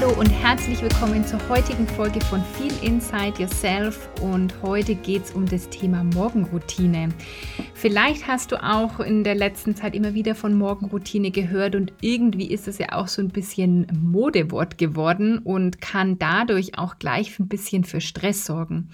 Hallo und herzlich willkommen zur heutigen Folge von Feel Inside Yourself und heute geht es um das Thema Morgenroutine. Vielleicht hast du auch in der letzten Zeit immer wieder von Morgenroutine gehört und irgendwie ist es ja auch so ein bisschen Modewort geworden und kann dadurch auch gleich ein bisschen für Stress sorgen.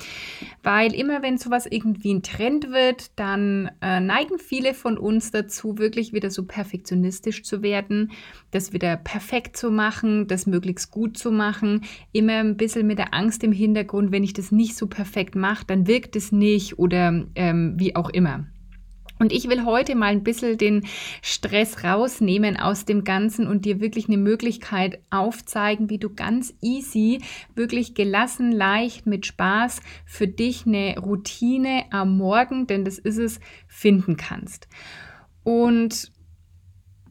Weil immer wenn sowas irgendwie ein Trend wird, dann äh, neigen viele von uns dazu, wirklich wieder so perfektionistisch zu werden, das wieder perfekt zu machen, das möglichst gut zu machen, immer ein bisschen mit der Angst im Hintergrund, wenn ich das nicht so perfekt mache, dann wirkt es nicht oder ähm, wie auch immer. Und ich will heute mal ein bisschen den Stress rausnehmen aus dem Ganzen und dir wirklich eine Möglichkeit aufzeigen, wie du ganz easy, wirklich gelassen, leicht, mit Spaß für dich eine Routine am Morgen, denn das ist es, finden kannst. Und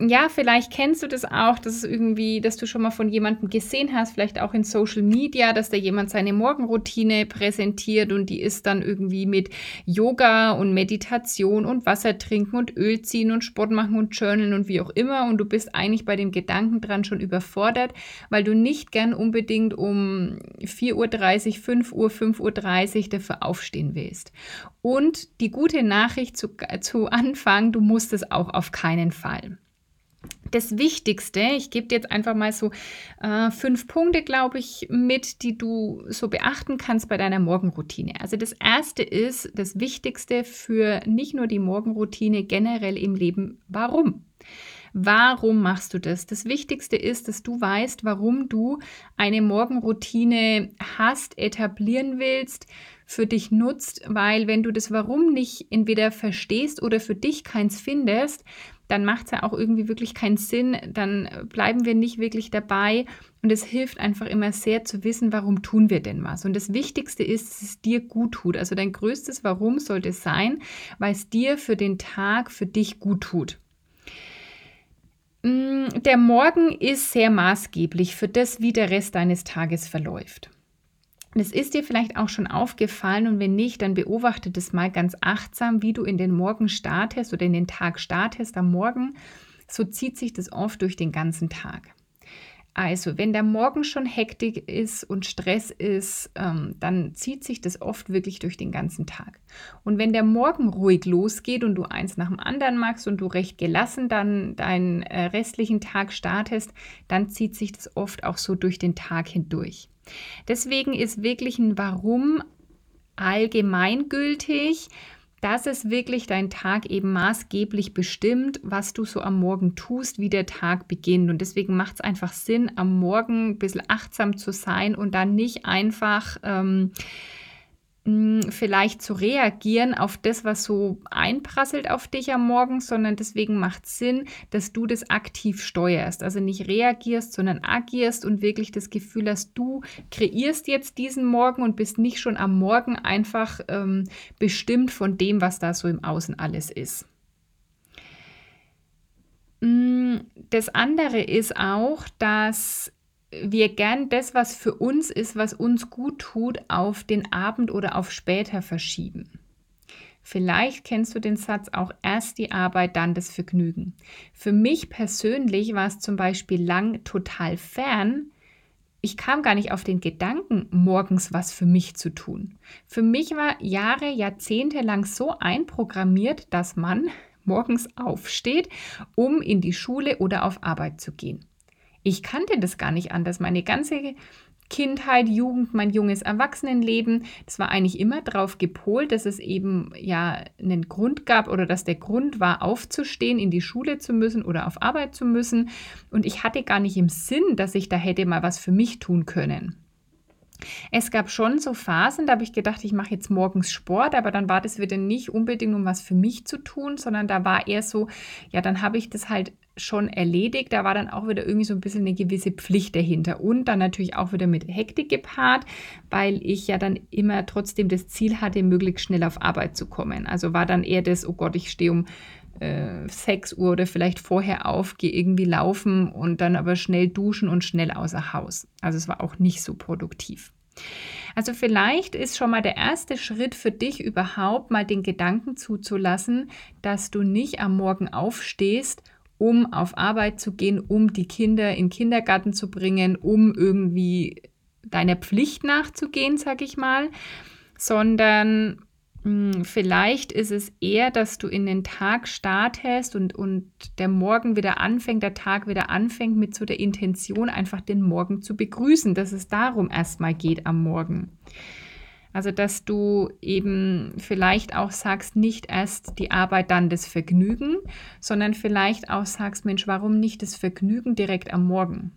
ja, vielleicht kennst du das auch, dass es irgendwie, dass du schon mal von jemandem gesehen hast, vielleicht auch in Social Media, dass da jemand seine Morgenroutine präsentiert und die ist dann irgendwie mit Yoga und Meditation und Wasser trinken und Öl ziehen und Sport machen und Journalen und wie auch immer und du bist eigentlich bei dem Gedanken dran schon überfordert, weil du nicht gern unbedingt um 4.30 Uhr, 5 Uhr, 5.30 Uhr dafür aufstehen willst. Und die gute Nachricht zu, zu Anfang, du musst es auch auf keinen Fall das Wichtigste, ich gebe dir jetzt einfach mal so äh, fünf Punkte, glaube ich, mit, die du so beachten kannst bei deiner Morgenroutine. Also das erste ist das Wichtigste für nicht nur die Morgenroutine generell im Leben. Warum? Warum machst du das? Das Wichtigste ist, dass du weißt, warum du eine Morgenroutine hast, etablieren willst, für dich nutzt, weil wenn du das Warum nicht entweder verstehst oder für dich keins findest, dann macht es ja auch irgendwie wirklich keinen Sinn, dann bleiben wir nicht wirklich dabei und es hilft einfach immer sehr zu wissen, warum tun wir denn was. Und das Wichtigste ist, dass es dir gut tut. Also dein größtes Warum sollte es sein, weil es dir für den Tag, für dich gut tut. Mm, der Morgen ist sehr maßgeblich für das, wie der Rest deines Tages verläuft. Es ist dir vielleicht auch schon aufgefallen und wenn nicht, dann beobachte das mal ganz achtsam, wie du in den Morgen startest oder in den Tag startest am Morgen. So zieht sich das oft durch den ganzen Tag. Also, wenn der Morgen schon Hektik ist und Stress ist, ähm, dann zieht sich das oft wirklich durch den ganzen Tag. Und wenn der Morgen ruhig losgeht und du eins nach dem anderen machst und du recht gelassen dann deinen äh, restlichen Tag startest, dann zieht sich das oft auch so durch den Tag hindurch. Deswegen ist wirklich ein Warum allgemeingültig dass es wirklich dein Tag eben maßgeblich bestimmt, was du so am Morgen tust, wie der Tag beginnt. Und deswegen macht es einfach Sinn, am Morgen ein bisschen achtsam zu sein und dann nicht einfach ähm, vielleicht zu reagieren auf das, was so einprasselt auf dich am Morgen, sondern deswegen macht Sinn, dass du das aktiv steuerst. Also nicht reagierst, sondern agierst und wirklich das Gefühl hast, du kreierst jetzt diesen Morgen und bist nicht schon am Morgen einfach ähm, bestimmt von dem, was da so im Außen alles ist. Das andere ist auch, dass wir gern das, was für uns ist, was uns gut tut, auf den Abend oder auf später verschieben. Vielleicht kennst du den Satz auch erst die Arbeit, dann das Vergnügen. Für mich persönlich war es zum Beispiel lang total fern. Ich kam gar nicht auf den Gedanken, morgens was für mich zu tun. Für mich war Jahre, Jahrzehnte lang so einprogrammiert, dass man morgens aufsteht, um in die Schule oder auf Arbeit zu gehen. Ich kannte das gar nicht anders. Meine ganze Kindheit, Jugend, mein junges Erwachsenenleben, das war eigentlich immer darauf gepolt, dass es eben ja einen Grund gab oder dass der Grund war, aufzustehen, in die Schule zu müssen oder auf Arbeit zu müssen. Und ich hatte gar nicht im Sinn, dass ich da hätte mal was für mich tun können. Es gab schon so Phasen, da habe ich gedacht, ich mache jetzt morgens Sport, aber dann war das wieder nicht unbedingt um was für mich zu tun, sondern da war eher so, ja, dann habe ich das halt schon erledigt. Da war dann auch wieder irgendwie so ein bisschen eine gewisse Pflicht dahinter und dann natürlich auch wieder mit Hektik gepaart, weil ich ja dann immer trotzdem das Ziel hatte, möglichst schnell auf Arbeit zu kommen. Also war dann eher das, oh Gott, ich stehe um äh, 6 Uhr oder vielleicht vorher auf, gehe irgendwie laufen und dann aber schnell duschen und schnell außer Haus. Also es war auch nicht so produktiv. Also vielleicht ist schon mal der erste Schritt für dich überhaupt mal den Gedanken zuzulassen, dass du nicht am Morgen aufstehst, um auf Arbeit zu gehen, um die Kinder in den Kindergarten zu bringen, um irgendwie deiner Pflicht nachzugehen, sag ich mal, sondern hm, vielleicht ist es eher, dass du in den Tag startest und, und der Morgen wieder anfängt, der Tag wieder anfängt mit so der Intention, einfach den Morgen zu begrüßen, dass es darum erstmal geht am Morgen. Also, dass du eben vielleicht auch sagst, nicht erst die Arbeit, dann das Vergnügen, sondern vielleicht auch sagst, Mensch, warum nicht das Vergnügen direkt am Morgen?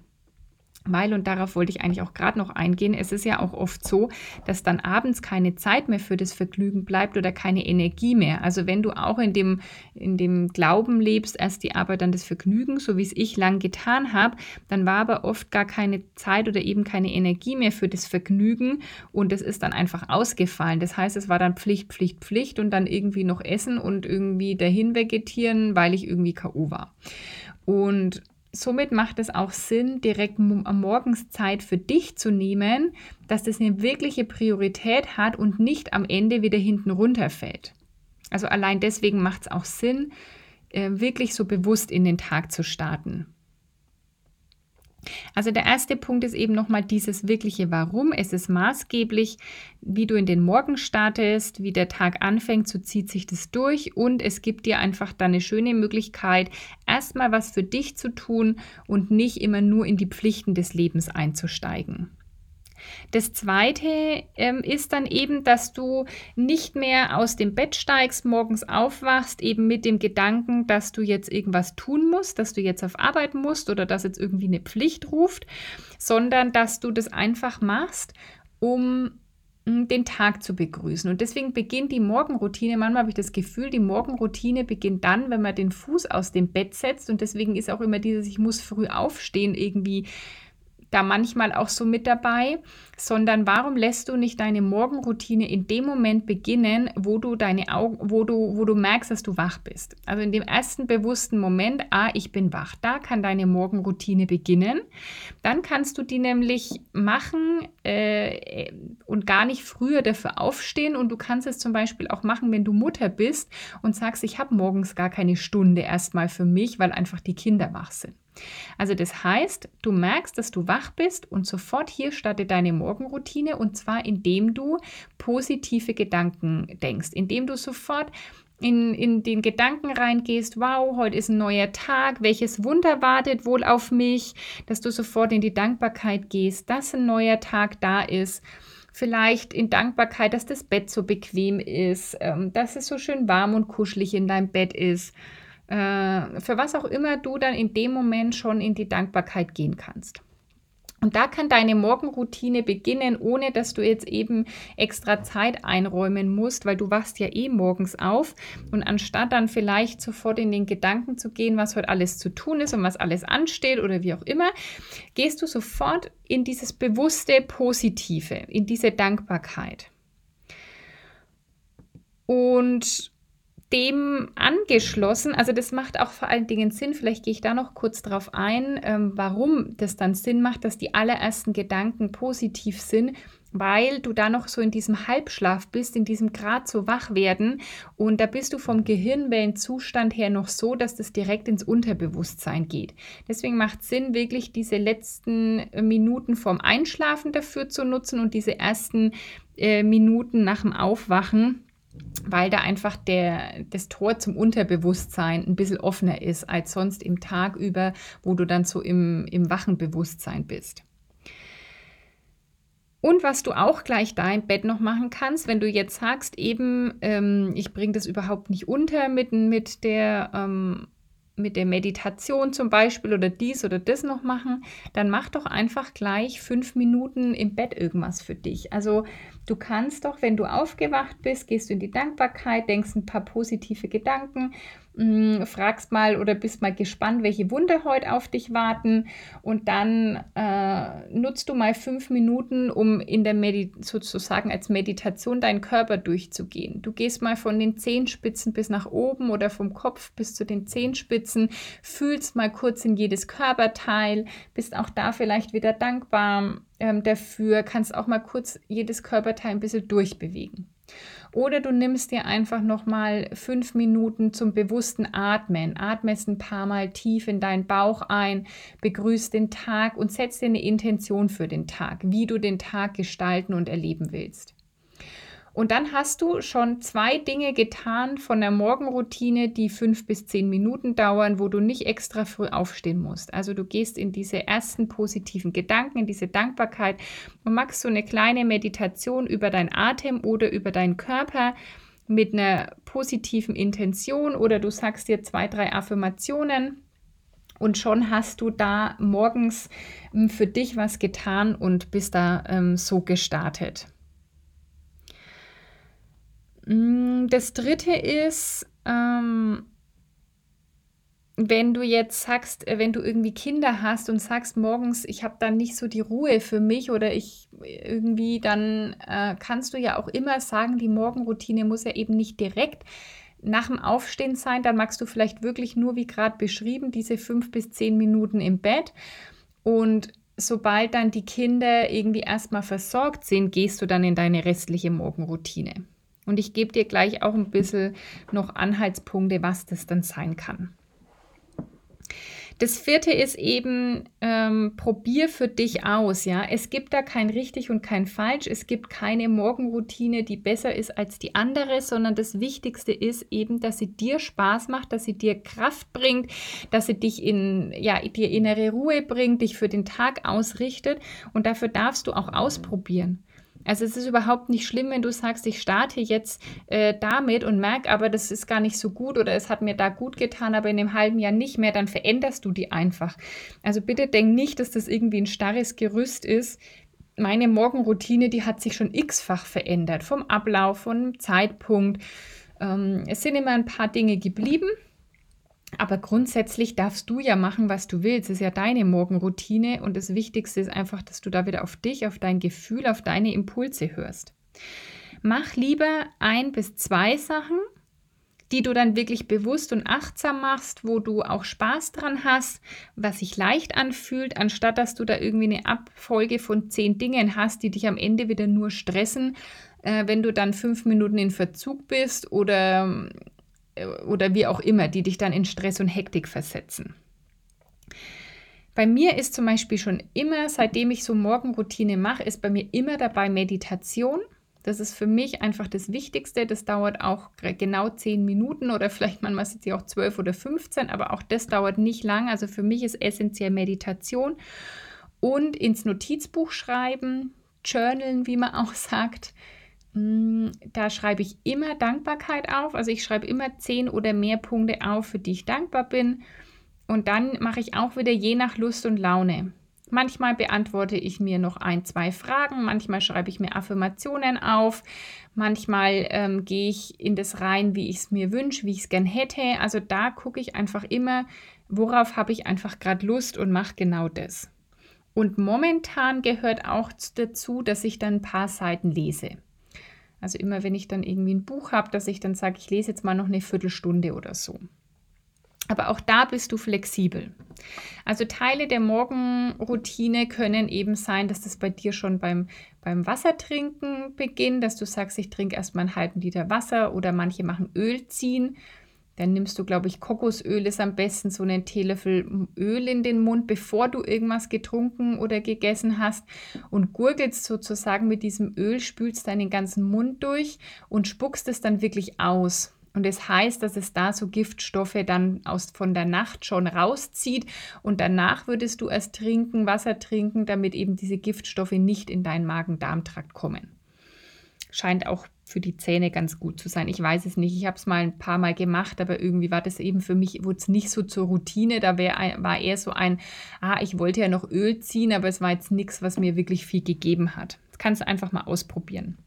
Weil, und darauf wollte ich eigentlich auch gerade noch eingehen, es ist ja auch oft so, dass dann abends keine Zeit mehr für das Vergnügen bleibt oder keine Energie mehr. Also wenn du auch in dem, in dem Glauben lebst, erst die Arbeit, dann das Vergnügen, so wie es ich lang getan habe, dann war aber oft gar keine Zeit oder eben keine Energie mehr für das Vergnügen und es ist dann einfach ausgefallen. Das heißt, es war dann Pflicht, Pflicht, Pflicht und dann irgendwie noch essen und irgendwie dahin vegetieren, weil ich irgendwie K.O. war. Und somit macht es auch Sinn, direkt am Morgenszeit für dich zu nehmen, dass das eine wirkliche Priorität hat und nicht am Ende wieder hinten runterfällt. Also allein deswegen macht es auch Sinn, äh, wirklich so bewusst in den Tag zu starten. Also der erste Punkt ist eben nochmal dieses wirkliche Warum. Es ist maßgeblich, wie du in den Morgen startest, wie der Tag anfängt, so zieht sich das durch und es gibt dir einfach dann eine schöne Möglichkeit, erstmal was für dich zu tun und nicht immer nur in die Pflichten des Lebens einzusteigen. Das zweite ähm, ist dann eben, dass du nicht mehr aus dem Bett steigst, morgens aufwachst, eben mit dem Gedanken, dass du jetzt irgendwas tun musst, dass du jetzt auf Arbeit musst oder dass jetzt irgendwie eine Pflicht ruft, sondern dass du das einfach machst, um hm, den Tag zu begrüßen. Und deswegen beginnt die Morgenroutine, manchmal habe ich das Gefühl, die Morgenroutine beginnt dann, wenn man den Fuß aus dem Bett setzt. Und deswegen ist auch immer dieses, ich muss früh aufstehen, irgendwie da manchmal auch so mit dabei, sondern warum lässt du nicht deine Morgenroutine in dem Moment beginnen, wo du deine Augen, wo du, wo du merkst, dass du wach bist. Also in dem ersten bewussten Moment, ah, ich bin wach. Da kann deine Morgenroutine beginnen. Dann kannst du die nämlich machen äh, und gar nicht früher dafür aufstehen. Und du kannst es zum Beispiel auch machen, wenn du Mutter bist und sagst, ich habe morgens gar keine Stunde erstmal für mich, weil einfach die Kinder wach sind. Also das heißt, du merkst, dass du wach bist und sofort hier startet deine Morgenroutine und zwar indem du positive Gedanken denkst, indem du sofort in, in den Gedanken reingehst, wow, heute ist ein neuer Tag, welches Wunder wartet wohl auf mich, dass du sofort in die Dankbarkeit gehst, dass ein neuer Tag da ist vielleicht in Dankbarkeit, dass das Bett so bequem ist, ähm, dass es so schön warm und kuschelig in deinem Bett ist äh, für was auch immer du dann in dem Moment schon in die Dankbarkeit gehen kannst. Und da kann deine Morgenroutine beginnen, ohne dass du jetzt eben extra Zeit einräumen musst, weil du wachst ja eh morgens auf. Und anstatt dann vielleicht sofort in den Gedanken zu gehen, was heute alles zu tun ist und was alles ansteht oder wie auch immer, gehst du sofort in dieses bewusste Positive, in diese Dankbarkeit. Und dem angeschlossen, also das macht auch vor allen Dingen Sinn, vielleicht gehe ich da noch kurz drauf ein, ähm, warum das dann Sinn macht, dass die allerersten Gedanken positiv sind, weil du da noch so in diesem Halbschlaf bist, in diesem Grad so wach werden. Und da bist du vom Gehirnwellenzustand her noch so, dass das direkt ins Unterbewusstsein geht. Deswegen macht Sinn, wirklich diese letzten äh, Minuten vorm Einschlafen dafür zu nutzen und diese ersten äh, Minuten nach dem Aufwachen weil da einfach der, das Tor zum Unterbewusstsein ein bisschen offener ist als sonst im Tag über, wo du dann so im, im wachen Bewusstsein bist. Und was du auch gleich da im Bett noch machen kannst, wenn du jetzt sagst, eben, ähm, ich bringe das überhaupt nicht unter mit, mit der ähm, mit der Meditation zum Beispiel oder dies oder das noch machen, dann mach doch einfach gleich fünf Minuten im Bett irgendwas für dich. Also Du kannst doch, wenn du aufgewacht bist, gehst du in die Dankbarkeit, denkst ein paar positive Gedanken, mm, fragst mal oder bist mal gespannt, welche Wunder heute auf dich warten und dann äh, nutzt du mal fünf Minuten, um in der Medi sozusagen als Meditation deinen Körper durchzugehen. Du gehst mal von den Zehenspitzen bis nach oben oder vom Kopf bis zu den Zehenspitzen, fühlst mal kurz in jedes Körperteil, bist auch da vielleicht wieder dankbar ähm, dafür, kannst auch mal kurz jedes Körperteil ein bisschen durchbewegen. Oder du nimmst dir einfach nochmal fünf Minuten zum bewussten Atmen. Atmest ein paar Mal tief in deinen Bauch ein, begrüßt den Tag und setzt dir eine Intention für den Tag, wie du den Tag gestalten und erleben willst. Und dann hast du schon zwei Dinge getan von der Morgenroutine, die fünf bis zehn Minuten dauern, wo du nicht extra früh aufstehen musst. Also du gehst in diese ersten positiven Gedanken, in diese Dankbarkeit und machst so eine kleine Meditation über deinen Atem oder über deinen Körper mit einer positiven Intention oder du sagst dir zwei, drei Affirmationen. Und schon hast du da morgens hm, für dich was getan und bist da ähm, so gestartet. Mm, das dritte ist, ähm, wenn du jetzt sagst, äh, wenn du irgendwie Kinder hast und sagst morgens, ich habe dann nicht so die Ruhe für mich oder ich irgendwie, dann äh, kannst du ja auch immer sagen, die Morgenroutine muss ja eben nicht direkt nach dem Aufstehen sein. Dann magst du vielleicht wirklich nur, wie gerade beschrieben, diese fünf bis zehn Minuten im Bett. Und sobald dann die Kinder irgendwie erstmal versorgt sind, gehst du dann in deine restliche Morgenroutine. Und ich gebe dir gleich auch ein bisschen noch Anhaltspunkte, was das dann sein kann. Das vierte ist eben, ähm, probier für dich aus, ja. Es gibt da kein richtig und kein falsch. Es gibt keine Morgenroutine, die besser ist als die andere, sondern das Wichtigste ist eben, dass sie dir Spaß macht, dass sie dir Kraft bringt, dass sie dich in, ja, dir innere Ruhe bringt, dich für den Tag ausrichtet. Und dafür darfst du auch ausprobieren. Also es ist überhaupt nicht schlimm, wenn du sagst, ich starte jetzt äh, damit und merke, aber das ist gar nicht so gut oder es hat mir da gut getan, aber in einem halben Jahr nicht mehr, dann veränderst du die einfach. Also bitte denk nicht, dass das irgendwie ein starres Gerüst ist. Meine Morgenroutine, die hat sich schon x-fach verändert, vom Ablauf, vom Zeitpunkt. Ähm, es sind immer ein paar Dinge geblieben, aber grundsätzlich darfst du ja machen, was du willst. Es ist ja deine Morgenroutine und das Wichtigste ist einfach, dass du da wieder auf dich, auf dein Gefühl, auf deine Impulse hörst. Mach lieber ein bis zwei Sachen, die du dann wirklich bewusst und achtsam machst, wo du auch Spaß dran hast, was sich leicht anfühlt, anstatt dass du da irgendwie eine Abfolge von zehn Dingen hast, die dich am Ende wieder nur stressen, äh, wenn du dann fünf Minuten in Verzug bist oder oder wie auch immer, die dich dann in Stress und Hektik versetzen. Bei mir ist zum Beispiel schon immer, seitdem ich so Morgenroutine mache, ist bei mir immer dabei Meditation. Das ist für mich einfach das Wichtigste. Das dauert auch genau zehn Minuten oder vielleicht manchmal sind sie auch zwölf oder 15, aber auch das dauert nicht lang. Also für mich ist essentiell Meditation und ins Notizbuch schreiben, journalen, wie man auch sagt. Mm, da schreibe ich immer Dankbarkeit auf. Also ich schreibe immer zehn oder mehr Punkte auf, für die ich dankbar bin. Und dann mache ich auch wieder je nach Lust und Laune. Manchmal beantworte ich mir noch ein, zwei Fragen, manchmal schreibe ich mir Affirmationen auf, manchmal ähm, gehe ich in das rein, wie ich es mir wünsche, wie ich es gern hätte. Also da gucke ich einfach immer, worauf habe ich einfach gerade Lust und mache genau das. Und momentan gehört auch dazu, dass ich dann ein paar Seiten lese. Also immer wenn ich dann irgendwie ein Buch habe, dass ich dann sage, ich lese jetzt mal noch eine Viertelstunde oder so. Aber auch da bist du flexibel. Also Teile der Morgenroutine können eben sein, dass das bei dir schon beim, beim Wassertrinken beginnt, dass du sagst, ich trinke erstmal einen halben Liter Wasser oder manche machen Öl ziehen. Dann nimmst du, glaube ich, Kokosöl ist am besten so einen Teelöffel Öl in den Mund, bevor du irgendwas getrunken oder gegessen hast und gurgelst sozusagen mit diesem Öl, spülst deinen ganzen Mund durch und spuckst es dann wirklich aus. Und es das heißt, dass es da so Giftstoffe dann aus, von der Nacht schon rauszieht und danach würdest du erst trinken, Wasser trinken, damit eben diese Giftstoffe nicht in deinen Magen-Darm-Trakt kommen. Scheint auch für die Zähne ganz gut zu sein. Ich weiß es nicht. Ich habe es mal ein paar Mal gemacht, aber irgendwie war das eben für mich, wurde es nicht so zur Routine. Da wär, war eher so ein, ah, ich wollte ja noch Öl ziehen, aber es war jetzt nichts, was mir wirklich viel gegeben hat. Das kannst du einfach mal ausprobieren.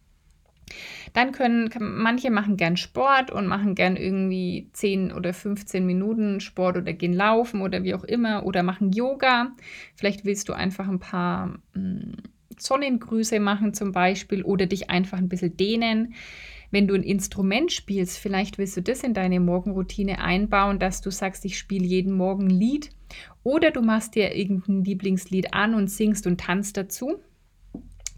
Dann können manche machen gern Sport und machen gern irgendwie 10 oder 15 Minuten Sport oder gehen laufen oder wie auch immer oder machen Yoga. Vielleicht willst du einfach ein paar hm, Sonnengrüße machen zum Beispiel oder dich einfach ein bisschen dehnen. Wenn du ein Instrument spielst, vielleicht willst du das in deine Morgenroutine einbauen, dass du sagst, ich spiele jeden Morgen ein Lied oder du machst dir irgendein Lieblingslied an und singst und tanzt dazu.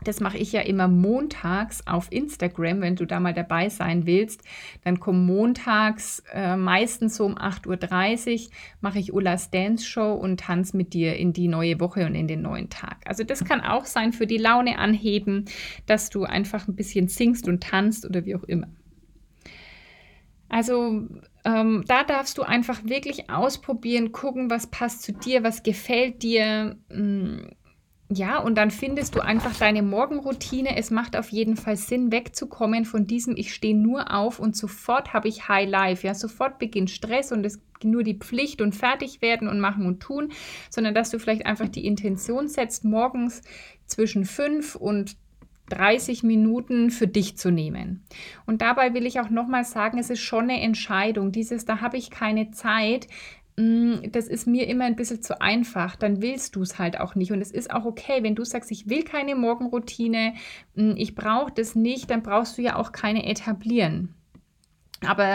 Das mache ich ja immer montags auf Instagram, wenn du da mal dabei sein willst. Dann kommen montags, äh, meistens so um 8.30 Uhr, mache ich Ullas Dance Show und tanze mit dir in die neue Woche und in den neuen Tag. Also das kann auch sein für die Laune anheben, dass du einfach ein bisschen singst und tanzt oder wie auch immer. Also ähm, da darfst du einfach wirklich ausprobieren, gucken, was passt zu dir, was gefällt dir. Mh, hm, ja, und dann findest du einfach deine Morgenroutine. Es macht auf jeden Fall Sinn, wegzukommen von diesem, ich stehe nur auf und sofort habe ich High Life. Ja, sofort beginnt Stress und es nur die Pflicht und fertig werden und machen und tun, sondern dass du vielleicht einfach die Intention setzt, morgens zwischen fünf und 30 Minuten für dich zu nehmen. Und dabei will ich auch nochmal sagen, es ist schon eine Entscheidung. Dieses, da habe ich keine Zeit, das ist mir immer ein bisschen zu einfach, dann willst du es halt auch nicht. Und es ist auch okay, wenn du sagst, ich will keine Morgenroutine, mm, ich brauche das nicht, dann brauchst du ja auch keine etablieren. Aber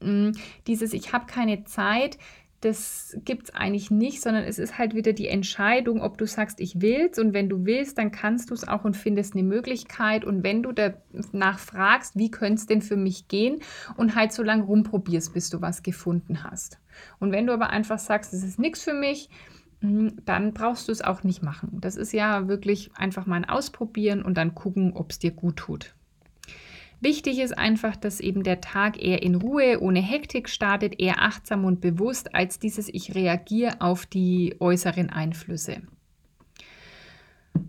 ähm, dieses, ich habe keine Zeit, das gibt es eigentlich nicht, sondern es ist halt wieder die Entscheidung, ob du sagst, ich will's und wenn du willst, dann kannst du es auch und findest eine Möglichkeit und wenn du danach fragst, wie könnte es denn für mich gehen und halt so lange rumprobierst, bis du was gefunden hast. Und wenn du aber einfach sagst, es ist nichts für mich, hm, dann brauchst du es auch nicht machen. Das ist ja wirklich einfach mal ein Ausprobieren und dann gucken, ob es dir gut tut. Wichtig ist einfach, dass eben der Tag eher in Ruhe, ohne Hektik startet, eher achtsam und bewusst als dieses Ich reagiere auf die äußeren Einflüsse.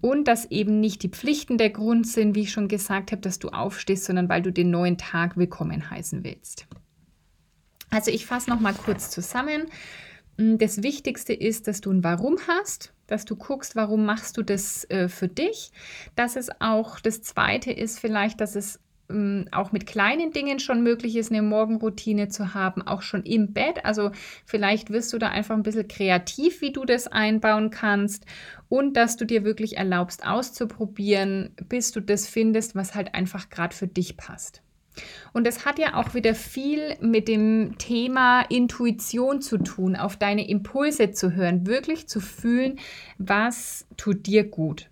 Und dass eben nicht die Pflichten der Grund sind, wie ich schon gesagt habe, dass du aufstehst, sondern weil du den neuen Tag willkommen heißen willst. Also ich fasse noch mal kurz zusammen. Das Wichtigste ist, dass du ein Warum hast, dass du guckst, warum machst du das äh, für dich. Dass es auch das Zweite ist vielleicht, dass es auch mit kleinen Dingen schon möglich ist, eine Morgenroutine zu haben, auch schon im Bett. Also vielleicht wirst du da einfach ein bisschen kreativ, wie du das einbauen kannst und dass du dir wirklich erlaubst auszuprobieren, bis du das findest, was halt einfach gerade für dich passt. Und es hat ja auch wieder viel mit dem Thema Intuition zu tun, auf deine Impulse zu hören, wirklich zu fühlen, was tut dir gut.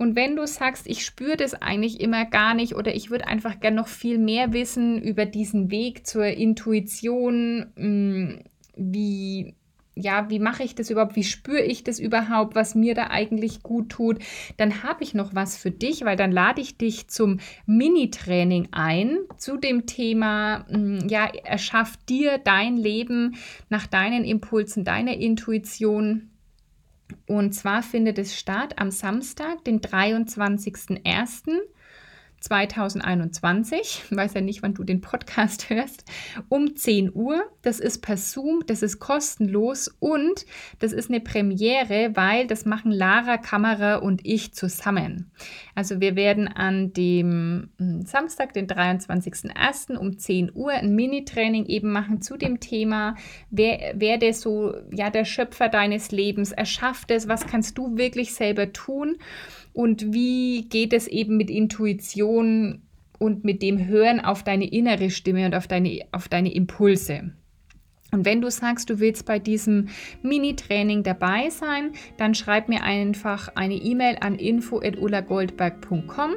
Und wenn du sagst, ich spüre das eigentlich immer gar nicht oder ich würde einfach gerne noch viel mehr wissen über diesen Weg zur Intuition, mm, wie ja, wie mache ich das überhaupt? Wie spüre ich das überhaupt, was mir da eigentlich gut tut? Dann habe ich noch was für dich, weil dann lade ich dich zum Mini-Training ein zu dem Thema, mm, ja, erschaff dir dein Leben nach deinen Impulsen, deiner Intuition. Und zwar findet es statt am Samstag, den 23.01. 2021, ich weiß ja nicht, wann du den Podcast hörst, um 10 Uhr. Das ist per Zoom, das ist kostenlos und das ist eine Premiere, weil das machen Lara, Kamera und ich zusammen. Also wir werden an dem hm, Samstag, den 23.01. um 10 Uhr ein Mini-Training eben machen zu dem Thema, wer werde so ja der Schöpfer deines Lebens, erschafft es, was kannst du wirklich selber tun? Und wie geht es eben mit Intuition und mit dem Hören auf deine innere Stimme und auf deine, auf deine Impulse. Und wenn du sagst, du willst bei diesem Mini-Training dabei sein, dann schreib mir einfach eine E-Mail an info.ulagoldberg.com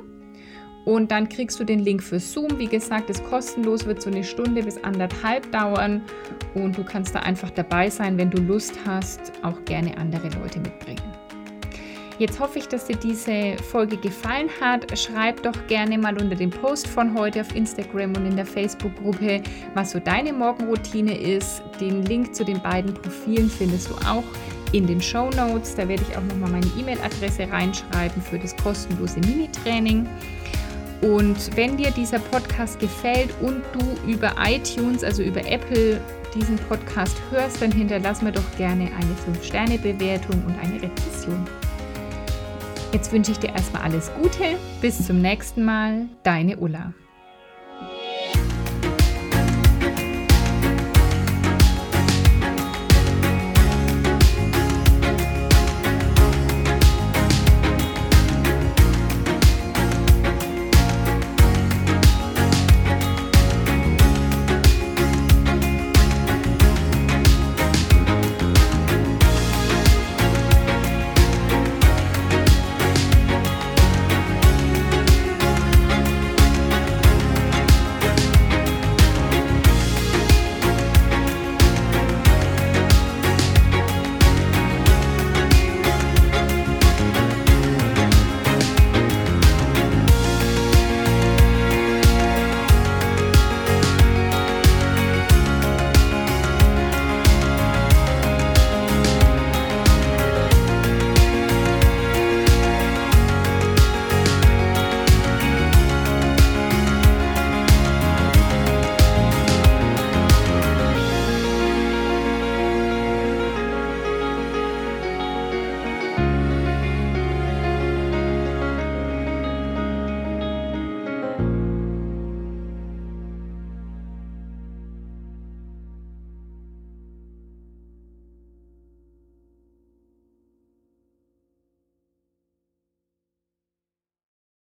und dann kriegst du den Link für Zoom. Wie gesagt, ist kostenlos, wird so eine Stunde bis anderthalb dauern und du kannst da einfach dabei sein, wenn du Lust hast, auch gerne andere Leute mitbringen. Jetzt hoffe ich, dass dir diese Folge gefallen hat. Schreib doch gerne mal unter dem Post von heute auf Instagram und in der Facebook-Gruppe, was so deine Morgenroutine ist. Den Link zu den beiden Profilen findest du auch in den Show Notes. Da werde ich auch nochmal meine E-Mail-Adresse reinschreiben für das kostenlose Mini-Training. Und wenn dir dieser Podcast gefällt und du über iTunes, also über Apple, diesen Podcast hörst, dann hinterlass mir doch gerne eine 5-Sterne-Bewertung und eine Rezession. Jetzt wünsche ich dir erstmal alles Gute. Bis zum nächsten Mal. Deine Ulla.